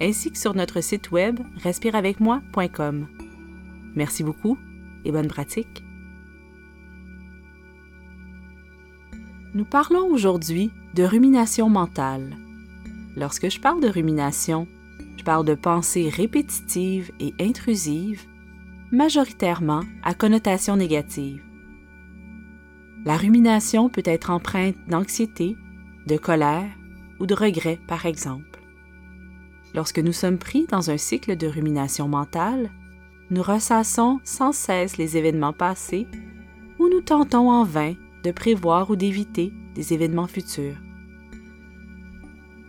ainsi que sur notre site web respireavecmoi.com. Merci beaucoup et bonne pratique. Nous parlons aujourd'hui de rumination mentale. Lorsque je parle de rumination, je parle de pensées répétitives et intrusives, majoritairement à connotation négative. La rumination peut être empreinte d'anxiété, de colère ou de regret, par exemple. Lorsque nous sommes pris dans un cycle de rumination mentale, nous ressassons sans cesse les événements passés ou nous tentons en vain de prévoir ou d'éviter des événements futurs.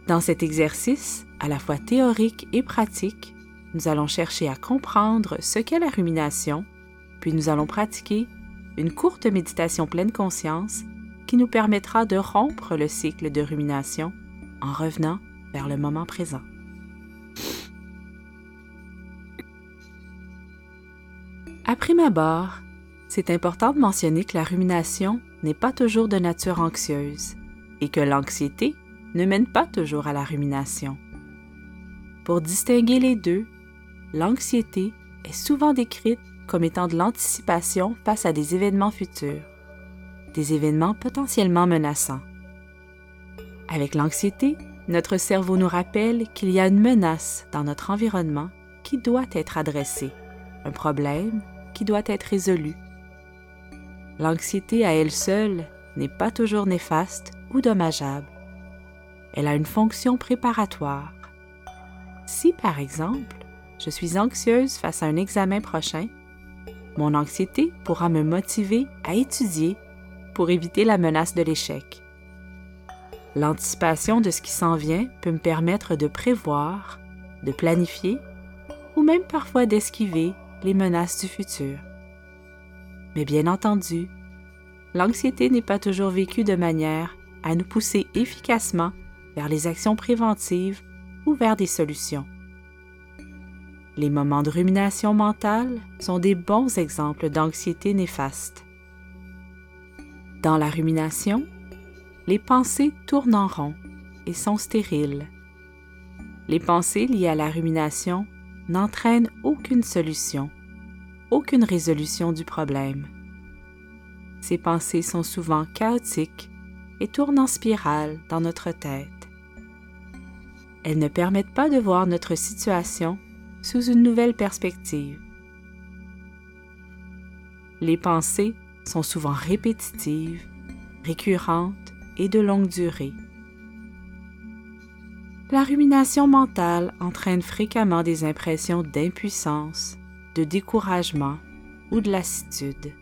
Dans cet exercice, à la fois théorique et pratique, nous allons chercher à comprendre ce qu'est la rumination, puis nous allons pratiquer une courte méditation pleine conscience qui nous permettra de rompre le cycle de rumination en revenant vers le moment présent. Prime abord, c'est important de mentionner que la rumination n'est pas toujours de nature anxieuse et que l'anxiété ne mène pas toujours à la rumination. Pour distinguer les deux, l'anxiété est souvent décrite comme étant de l'anticipation face à des événements futurs, des événements potentiellement menaçants. Avec l'anxiété, notre cerveau nous rappelle qu'il y a une menace dans notre environnement qui doit être adressée, un problème qui doit être résolu. L'anxiété à elle seule n'est pas toujours néfaste ou dommageable. Elle a une fonction préparatoire. Si, par exemple, je suis anxieuse face à un examen prochain, mon anxiété pourra me motiver à étudier pour éviter la menace de l'échec. L'anticipation de ce qui s'en vient peut me permettre de prévoir, de planifier ou même parfois d'esquiver les menaces du futur. Mais bien entendu, l'anxiété n'est pas toujours vécue de manière à nous pousser efficacement vers les actions préventives ou vers des solutions. Les moments de rumination mentale sont des bons exemples d'anxiété néfaste. Dans la rumination, les pensées tournent en rond et sont stériles. Les pensées liées à la rumination n'entraînent aucune solution, aucune résolution du problème. Ces pensées sont souvent chaotiques et tournent en spirale dans notre tête. Elles ne permettent pas de voir notre situation sous une nouvelle perspective. Les pensées sont souvent répétitives, récurrentes et de longue durée. La rumination mentale entraîne fréquemment des impressions d'impuissance, de découragement ou de lassitude.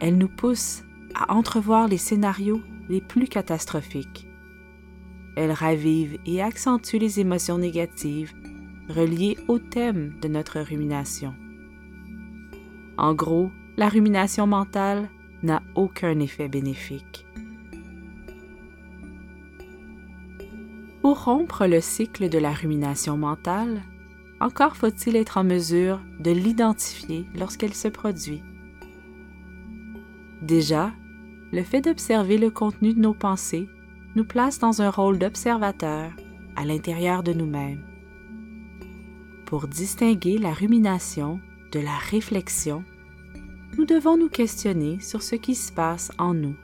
Elle nous pousse à entrevoir les scénarios les plus catastrophiques. Elle ravive et accentue les émotions négatives reliées au thème de notre rumination. En gros, la rumination mentale n'a aucun effet bénéfique. Pour rompre le cycle de la rumination mentale, encore faut-il être en mesure de l'identifier lorsqu'elle se produit. Déjà, le fait d'observer le contenu de nos pensées nous place dans un rôle d'observateur à l'intérieur de nous-mêmes. Pour distinguer la rumination de la réflexion, nous devons nous questionner sur ce qui se passe en nous.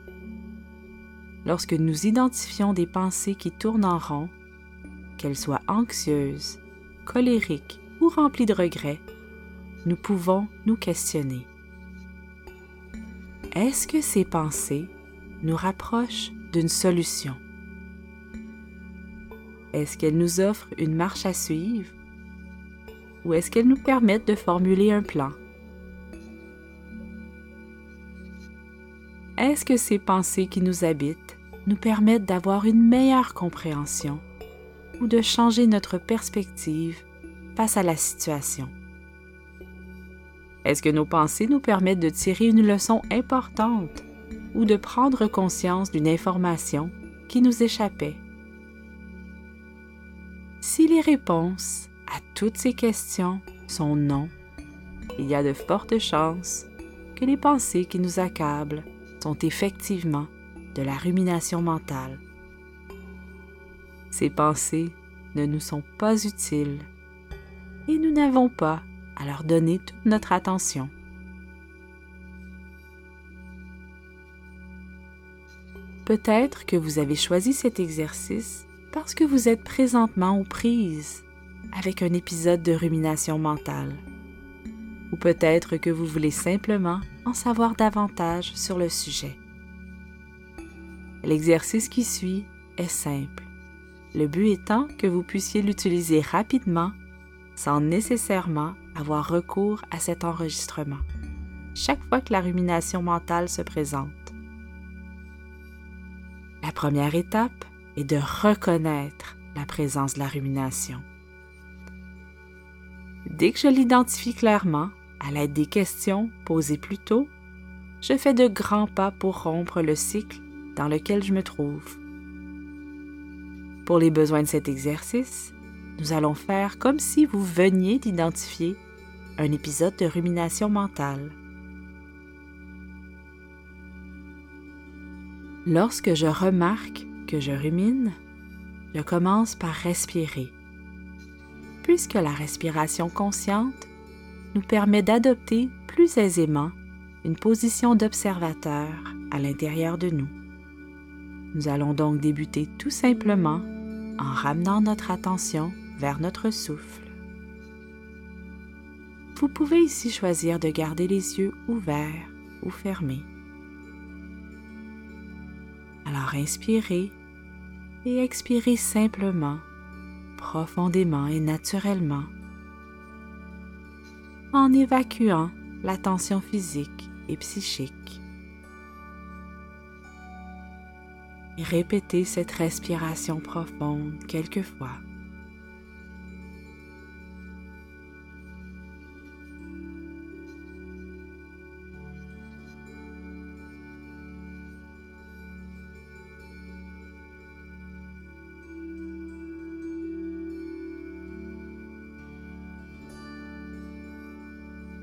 Lorsque nous identifions des pensées qui tournent en rond, qu'elles soient anxieuses, colériques ou remplies de regrets, nous pouvons nous questionner. Est-ce que ces pensées nous rapprochent d'une solution? Est-ce qu'elles nous offrent une marche à suivre? Ou est-ce qu'elles nous permettent de formuler un plan? Est-ce que ces pensées qui nous habitent nous permettent d'avoir une meilleure compréhension ou de changer notre perspective face à la situation. Est-ce que nos pensées nous permettent de tirer une leçon importante ou de prendre conscience d'une information qui nous échappait? Si les réponses à toutes ces questions sont non, il y a de fortes chances que les pensées qui nous accablent sont effectivement de la rumination mentale. Ces pensées ne nous sont pas utiles et nous n'avons pas à leur donner toute notre attention. Peut-être que vous avez choisi cet exercice parce que vous êtes présentement aux prises avec un épisode de rumination mentale. Ou peut-être que vous voulez simplement en savoir davantage sur le sujet. L'exercice qui suit est simple. Le but étant que vous puissiez l'utiliser rapidement sans nécessairement avoir recours à cet enregistrement chaque fois que la rumination mentale se présente. La première étape est de reconnaître la présence de la rumination. Dès que je l'identifie clairement, à l'aide des questions posées plus tôt, je fais de grands pas pour rompre le cycle dans lequel je me trouve. Pour les besoins de cet exercice, nous allons faire comme si vous veniez d'identifier un épisode de rumination mentale. Lorsque je remarque que je rumine, je commence par respirer. Puisque la respiration consciente nous permet d'adopter plus aisément une position d'observateur à l'intérieur de nous. Nous allons donc débuter tout simplement en ramenant notre attention vers notre souffle. Vous pouvez ici choisir de garder les yeux ouverts ou fermés. Alors inspirez et expirez simplement, profondément et naturellement, en évacuant la tension physique et psychique. Répétez cette respiration profonde quelques fois.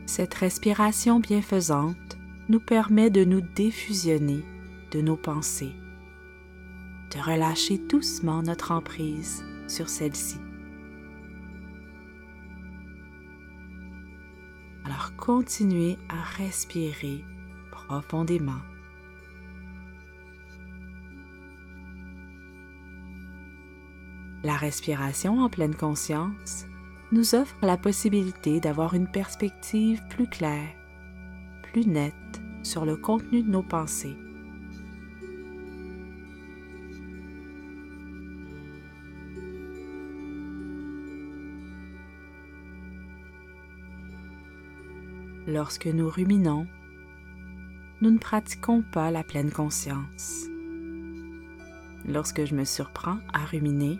Cette respiration bienfaisante nous permet de nous défusionner de nos pensées, de relâcher doucement notre emprise sur celle-ci. Alors continuez à respirer profondément. La respiration en pleine conscience nous offre la possibilité d'avoir une perspective plus claire, plus nette sur le contenu de nos pensées. Lorsque nous ruminons, nous ne pratiquons pas la pleine conscience. Lorsque je me surprends à ruminer,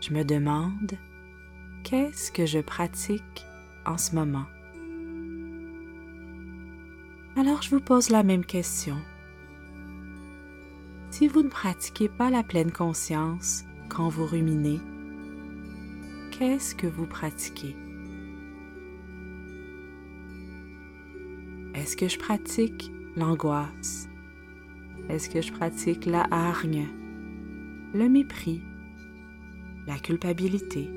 je me demande Qu'est-ce que je pratique en ce moment? Alors je vous pose la même question. Si vous ne pratiquez pas la pleine conscience quand vous ruminez, qu'est-ce que vous pratiquez? Est-ce que je pratique l'angoisse? Est-ce que je pratique la hargne, le mépris, la culpabilité?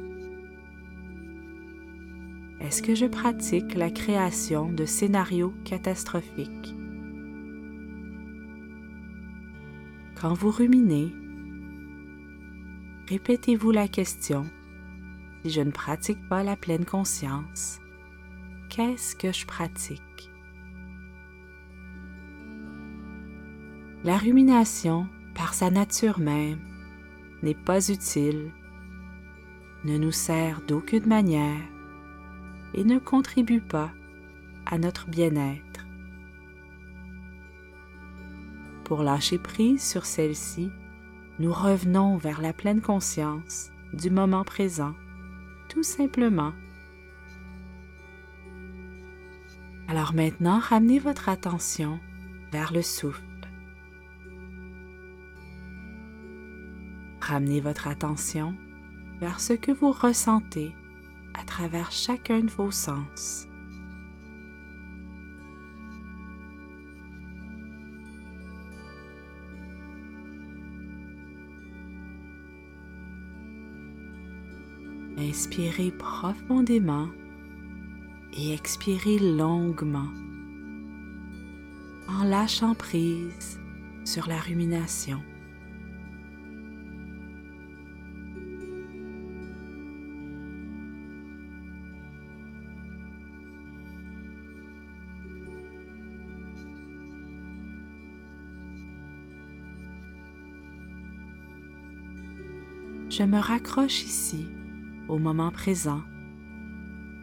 Est-ce que je pratique la création de scénarios catastrophiques? Quand vous ruminez, répétez-vous la question, si je ne pratique pas la pleine conscience, qu'est-ce que je pratique? La rumination, par sa nature même, n'est pas utile, ne nous sert d'aucune manière et ne contribue pas à notre bien-être. Pour lâcher prise sur celle-ci, nous revenons vers la pleine conscience du moment présent, tout simplement. Alors maintenant, ramenez votre attention vers le souffle. Ramenez votre attention vers ce que vous ressentez à travers chacun de vos sens. Inspirez profondément et expirez longuement en lâchant prise sur la rumination. Je me raccroche ici au moment présent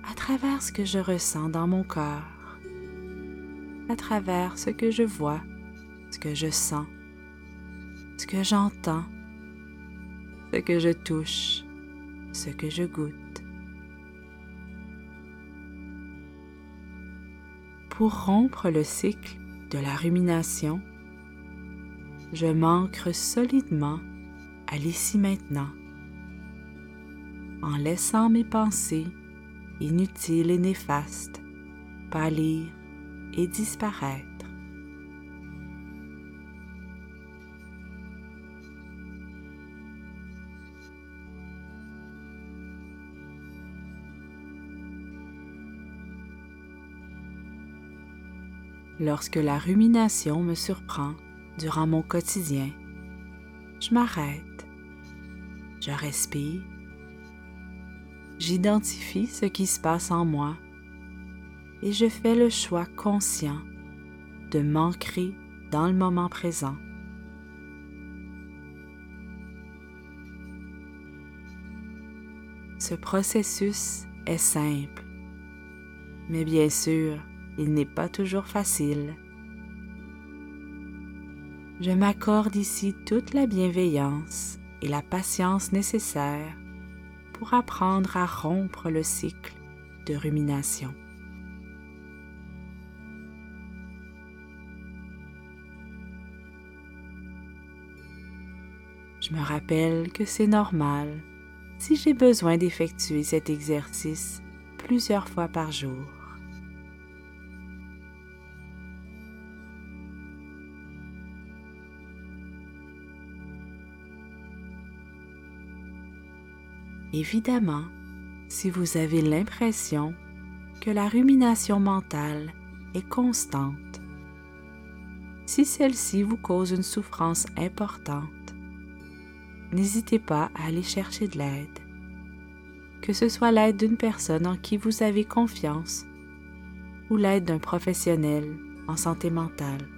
à travers ce que je ressens dans mon corps, à travers ce que je vois, ce que je sens, ce que j'entends, ce que je touche, ce que je goûte. Pour rompre le cycle de la rumination, je m'ancre solidement à l'ici maintenant en laissant mes pensées inutiles et néfastes pâlir et disparaître. Lorsque la rumination me surprend durant mon quotidien, je m'arrête, je respire j'identifie ce qui se passe en moi et je fais le choix conscient de m'ancrer dans le moment présent. Ce processus est simple, mais bien sûr, il n'est pas toujours facile. Je m'accorde ici toute la bienveillance et la patience nécessaires pour apprendre à rompre le cycle de rumination. Je me rappelle que c'est normal si j'ai besoin d'effectuer cet exercice plusieurs fois par jour. Évidemment, si vous avez l'impression que la rumination mentale est constante, si celle-ci vous cause une souffrance importante, n'hésitez pas à aller chercher de l'aide, que ce soit l'aide d'une personne en qui vous avez confiance ou l'aide d'un professionnel en santé mentale.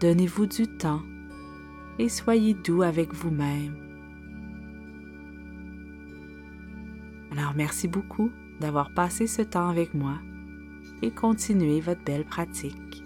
Donnez-vous du temps et soyez doux avec vous-même Alors merci beaucoup d'avoir passé ce temps avec moi et continuez votre belle pratique.